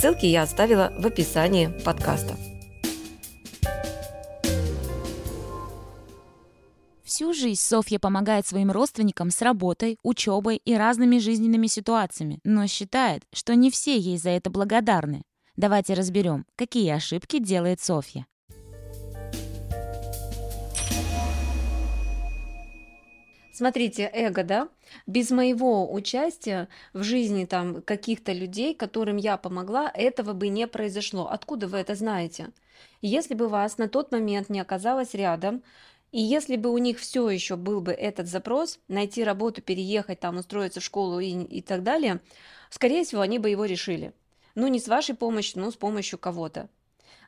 Ссылки я оставила в описании подкаста. Всю жизнь Софья помогает своим родственникам с работой, учебой и разными жизненными ситуациями, но считает, что не все ей за это благодарны. Давайте разберем, какие ошибки делает Софья. Смотрите, эго, да? Без моего участия в жизни там каких-то людей, которым я помогла, этого бы не произошло. Откуда вы это знаете? Если бы вас на тот момент не оказалось рядом, и если бы у них все еще был бы этот запрос, найти работу, переехать, там, устроиться в школу и, и так далее, скорее всего, они бы его решили. Ну, не с вашей помощью, но с помощью кого-то.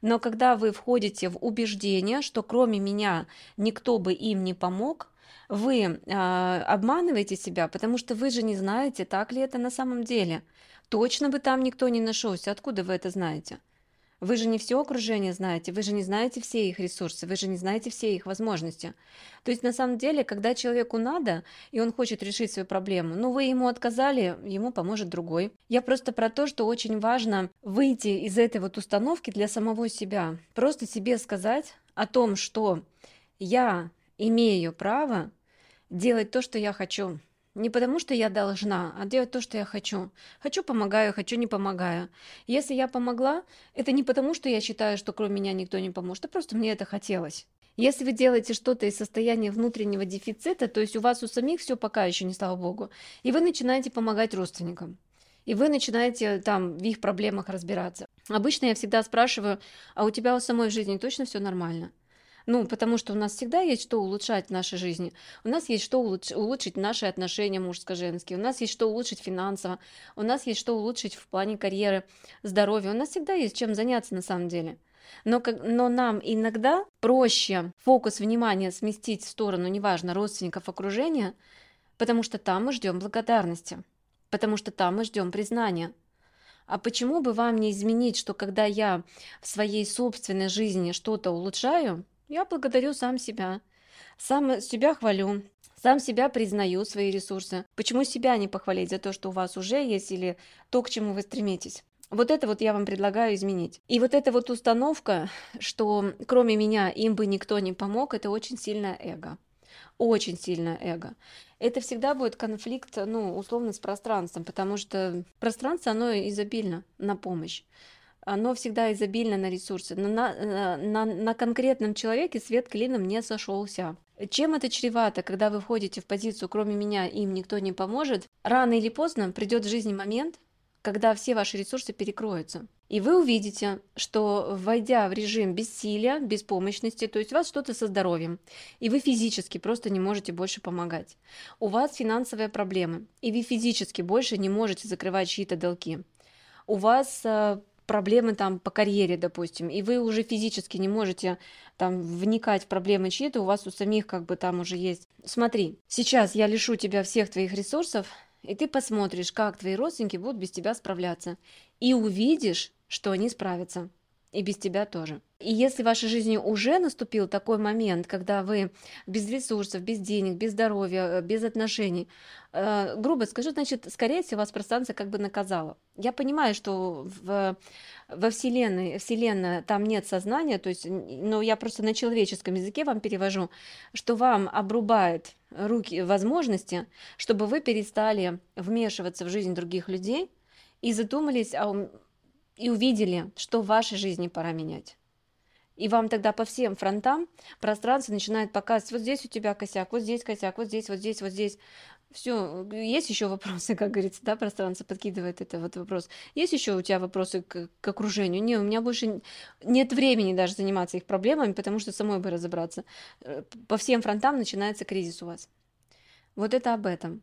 Но когда вы входите в убеждение, что кроме меня никто бы им не помог, вы э, обманываете себя, потому что вы же не знаете, так ли это на самом деле. Точно бы там никто не нашелся. Откуда вы это знаете? Вы же не все окружение знаете, вы же не знаете все их ресурсы, вы же не знаете все их возможности. То есть на самом деле, когда человеку надо, и он хочет решить свою проблему, ну вы ему отказали, ему поможет другой. Я просто про то, что очень важно выйти из этой вот установки для самого себя. Просто себе сказать о том, что я имею право делать то, что я хочу. Не потому, что я должна, а делать то, что я хочу. Хочу – помогаю, хочу – не помогаю. Если я помогла, это не потому, что я считаю, что кроме меня никто не поможет, а просто мне это хотелось. Если вы делаете что-то из состояния внутреннего дефицита, то есть у вас у самих все пока еще не слава богу, и вы начинаете помогать родственникам, и вы начинаете там в их проблемах разбираться. Обычно я всегда спрашиваю, а у тебя у самой в жизни точно все нормально? Ну, потому что у нас всегда есть что улучшать в нашей жизни. У нас есть что улуч- улучшить наши отношения мужско-женские. У нас есть что улучшить финансово. У нас есть что улучшить в плане карьеры, здоровья. У нас всегда есть чем заняться на самом деле. Но, но нам иногда проще фокус внимания сместить в сторону, неважно, родственников, окружения, потому что там мы ждем благодарности, потому что там мы ждем признания. А почему бы вам не изменить, что когда я в своей собственной жизни что-то улучшаю, я благодарю сам себя. Сам себя хвалю. Сам себя признаю, свои ресурсы. Почему себя не похвалить за то, что у вас уже есть, или то, к чему вы стремитесь? Вот это вот я вам предлагаю изменить. И вот эта вот установка, что кроме меня им бы никто не помог, это очень сильное эго. Очень сильное эго. Это всегда будет конфликт, ну, условно, с пространством, потому что пространство, оно изобильно на помощь оно всегда изобильно на ресурсы. Но на, э, на, на конкретном человеке свет клином не сошелся. Чем это чревато, когда вы входите в позицию «кроме меня им никто не поможет», рано или поздно придет в жизни момент, когда все ваши ресурсы перекроются. И вы увидите, что войдя в режим бессилия, беспомощности, то есть у вас что-то со здоровьем, и вы физически просто не можете больше помогать. У вас финансовые проблемы, и вы физически больше не можете закрывать чьи-то долги. У вас э, проблемы там по карьере, допустим, и вы уже физически не можете там вникать в проблемы чьи-то, у вас у самих как бы там уже есть. Смотри, сейчас я лишу тебя всех твоих ресурсов, и ты посмотришь, как твои родственники будут без тебя справляться, и увидишь, что они справятся. И без тебя тоже. И если в вашей жизни уже наступил такой момент, когда вы без ресурсов, без денег, без здоровья, без отношений, э, грубо скажу, значит, скорее всего, вас пространство как бы наказало. Я понимаю, что в, во Вселенной, Вселенная, там нет сознания, то есть, но я просто на человеческом языке вам перевожу, что вам обрубает руки возможности, чтобы вы перестали вмешиваться в жизнь других людей и задумались о и увидели, что в вашей жизни пора менять. И вам тогда по всем фронтам пространство начинает показывать, вот здесь у тебя косяк, вот здесь косяк, вот здесь, вот здесь, вот здесь. Все, есть еще вопросы, как говорится, да, пространство подкидывает это вот вопрос. Есть еще у тебя вопросы к, к окружению? Не, у меня больше нет времени даже заниматься их проблемами, потому что самой бы разобраться. Э, по всем фронтам начинается кризис у вас. Вот это об этом.